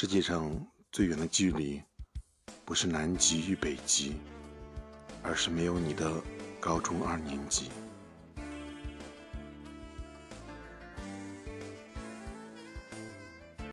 世界上最远的距离不是南极与北极而是没有你的高中二年级。